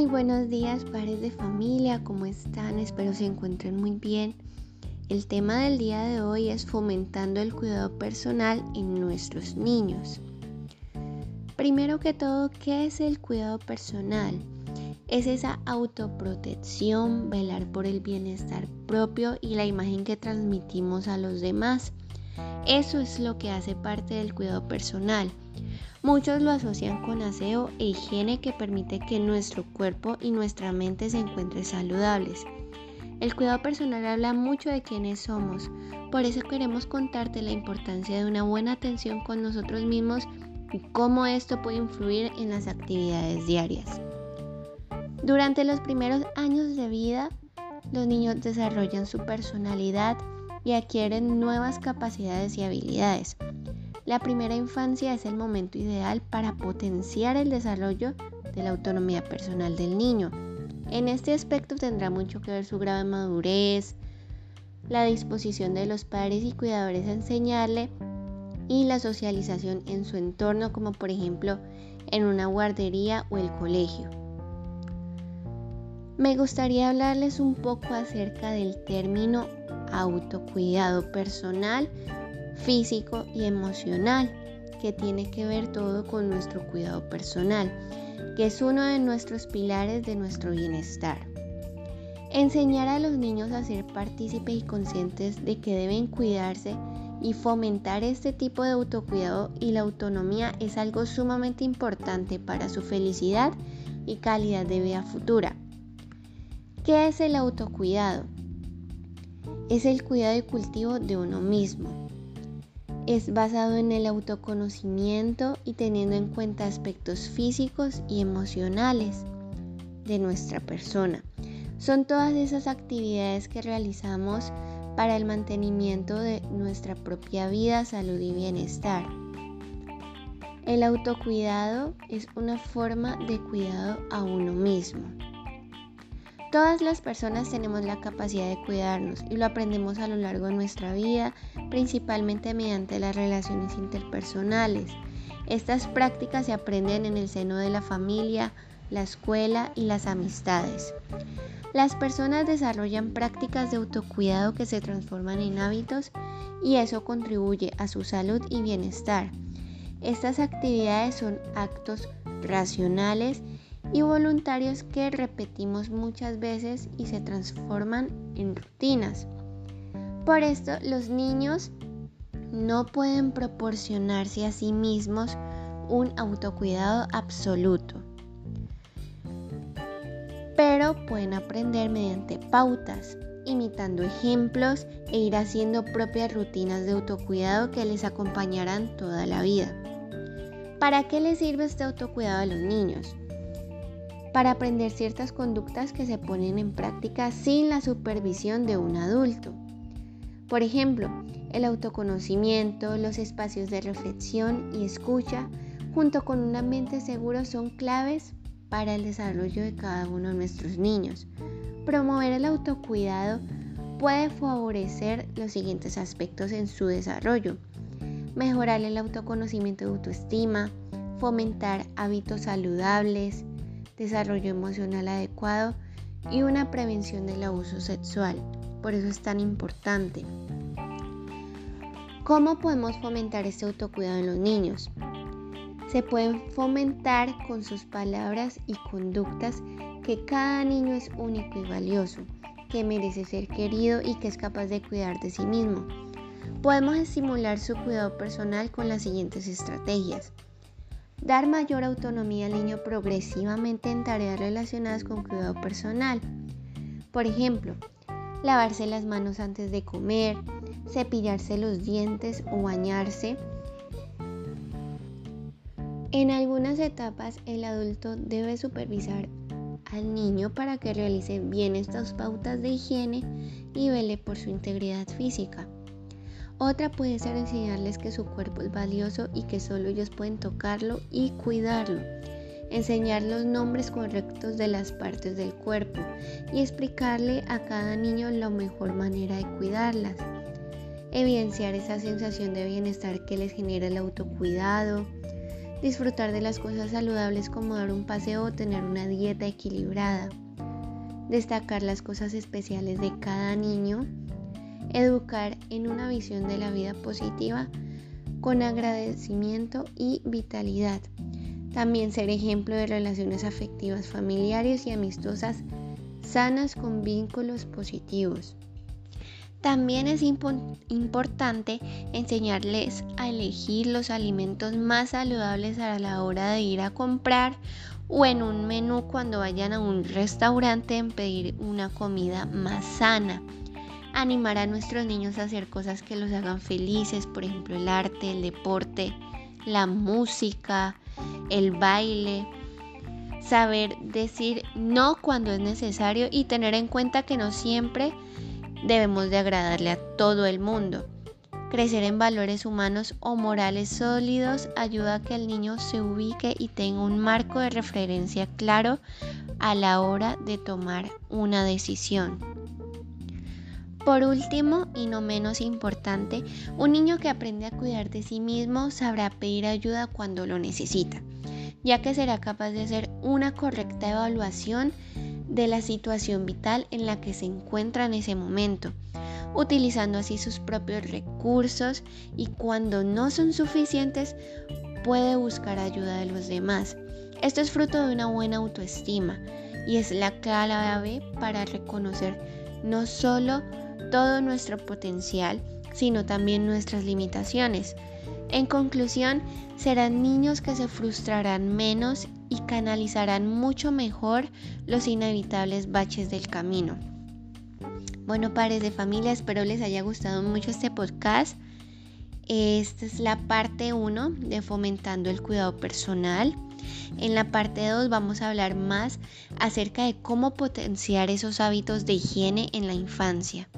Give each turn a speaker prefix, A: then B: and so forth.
A: Muy buenos días, padres de familia, ¿cómo están? Espero se encuentren muy bien. El tema del día de hoy es fomentando el cuidado personal en nuestros niños. Primero que todo, ¿qué es el cuidado personal? Es esa autoprotección, velar por el bienestar propio y la imagen que transmitimos a los demás. Eso es lo que hace parte del cuidado personal. Muchos lo asocian con aseo e higiene que permite que nuestro cuerpo y nuestra mente se encuentren saludables. El cuidado personal habla mucho de quiénes somos, por eso queremos contarte la importancia de una buena atención con nosotros mismos y cómo esto puede influir en las actividades diarias. Durante los primeros años de vida, los niños desarrollan su personalidad y adquieren nuevas capacidades y habilidades. La primera infancia es el momento ideal para potenciar el desarrollo de la autonomía personal del niño. En este aspecto tendrá mucho que ver su grave madurez, la disposición de los padres y cuidadores a enseñarle y la socialización en su entorno, como por ejemplo en una guardería o el colegio. Me gustaría hablarles un poco acerca del término autocuidado personal físico y emocional, que tiene que ver todo con nuestro cuidado personal, que es uno de nuestros pilares de nuestro bienestar. Enseñar a los niños a ser partícipes y conscientes de que deben cuidarse y fomentar este tipo de autocuidado y la autonomía es algo sumamente importante para su felicidad y calidad de vida futura. ¿Qué es el autocuidado? Es el cuidado y cultivo de uno mismo, es basado en el autoconocimiento y teniendo en cuenta aspectos físicos y emocionales de nuestra persona. Son todas esas actividades que realizamos para el mantenimiento de nuestra propia vida, salud y bienestar. El autocuidado es una forma de cuidado a uno mismo. Todas las personas tenemos la capacidad de cuidarnos y lo aprendemos a lo largo de nuestra vida, principalmente mediante las relaciones interpersonales. Estas prácticas se aprenden en el seno de la familia, la escuela y las amistades. Las personas desarrollan prácticas de autocuidado que se transforman en hábitos y eso contribuye a su salud y bienestar. Estas actividades son actos racionales y voluntarios que repetimos muchas veces y se transforman en rutinas. Por esto los niños no pueden proporcionarse a sí mismos un autocuidado absoluto, pero pueden aprender mediante pautas, imitando ejemplos e ir haciendo propias rutinas de autocuidado que les acompañarán toda la vida. ¿Para qué les sirve este autocuidado a los niños? Para aprender ciertas conductas que se ponen en práctica sin la supervisión de un adulto. Por ejemplo, el autoconocimiento, los espacios de reflexión y escucha, junto con un ambiente seguro, son claves para el desarrollo de cada uno de nuestros niños. Promover el autocuidado puede favorecer los siguientes aspectos en su desarrollo. Mejorar el autoconocimiento y autoestima, fomentar hábitos saludables, desarrollo emocional adecuado y una prevención del abuso sexual. Por eso es tan importante. ¿Cómo podemos fomentar este autocuidado en los niños? Se pueden fomentar con sus palabras y conductas que cada niño es único y valioso, que merece ser querido y que es capaz de cuidar de sí mismo. Podemos estimular su cuidado personal con las siguientes estrategias. Dar mayor autonomía al niño progresivamente en tareas relacionadas con cuidado personal. Por ejemplo, lavarse las manos antes de comer, cepillarse los dientes o bañarse. En algunas etapas el adulto debe supervisar al niño para que realice bien estas pautas de higiene y vele por su integridad física. Otra puede ser enseñarles que su cuerpo es valioso y que solo ellos pueden tocarlo y cuidarlo. Enseñar los nombres correctos de las partes del cuerpo y explicarle a cada niño la mejor manera de cuidarlas. Evidenciar esa sensación de bienestar que les genera el autocuidado. disfrutar de las cosas saludables como dar un paseo o tener una dieta equilibrada, destacar las cosas especiales de cada niño, educar en una visión de la vida positiva con agradecimiento y vitalidad. También ser ejemplo de relaciones afectivas familiares y amistosas sanas con vínculos positivos. También es importante enseñarles a elegir los alimentos más saludables a la hora de ir a comprar o en un menú cuando vayan a un restaurante en pedir una comida más sana. Animar a nuestros niños a hacer cosas que los hagan felices, por ejemplo el arte, el deporte, la música, el baile. Saber decir no cuando es necesario y tener en cuenta que no siempre debemos de agradarle a todo el mundo. Crecer en valores humanos o morales sólidos ayuda a que el niño se ubique y tenga un marco de referencia claro a la hora de tomar una decisión. Por último, y no menos importante, un niño que aprende a cuidar de sí mismo sabrá pedir ayuda cuando lo necesita, ya que será capaz de hacer una correcta evaluación de la situación vital en la que se encuentra en ese momento, utilizando así sus propios recursos y cuando no son suficientes puede buscar ayuda de los demás. Esto es fruto de una buena autoestima y es la clave para reconocer no solo todo nuestro potencial, sino también nuestras limitaciones. En conclusión, serán niños que se frustrarán menos y canalizarán mucho mejor los inevitables baches del camino. Bueno, pares de familia, espero les haya gustado mucho este podcast. Esta es la parte 1 de fomentando el cuidado personal. En la parte 2 vamos a hablar más acerca de cómo potenciar esos hábitos de higiene en la infancia.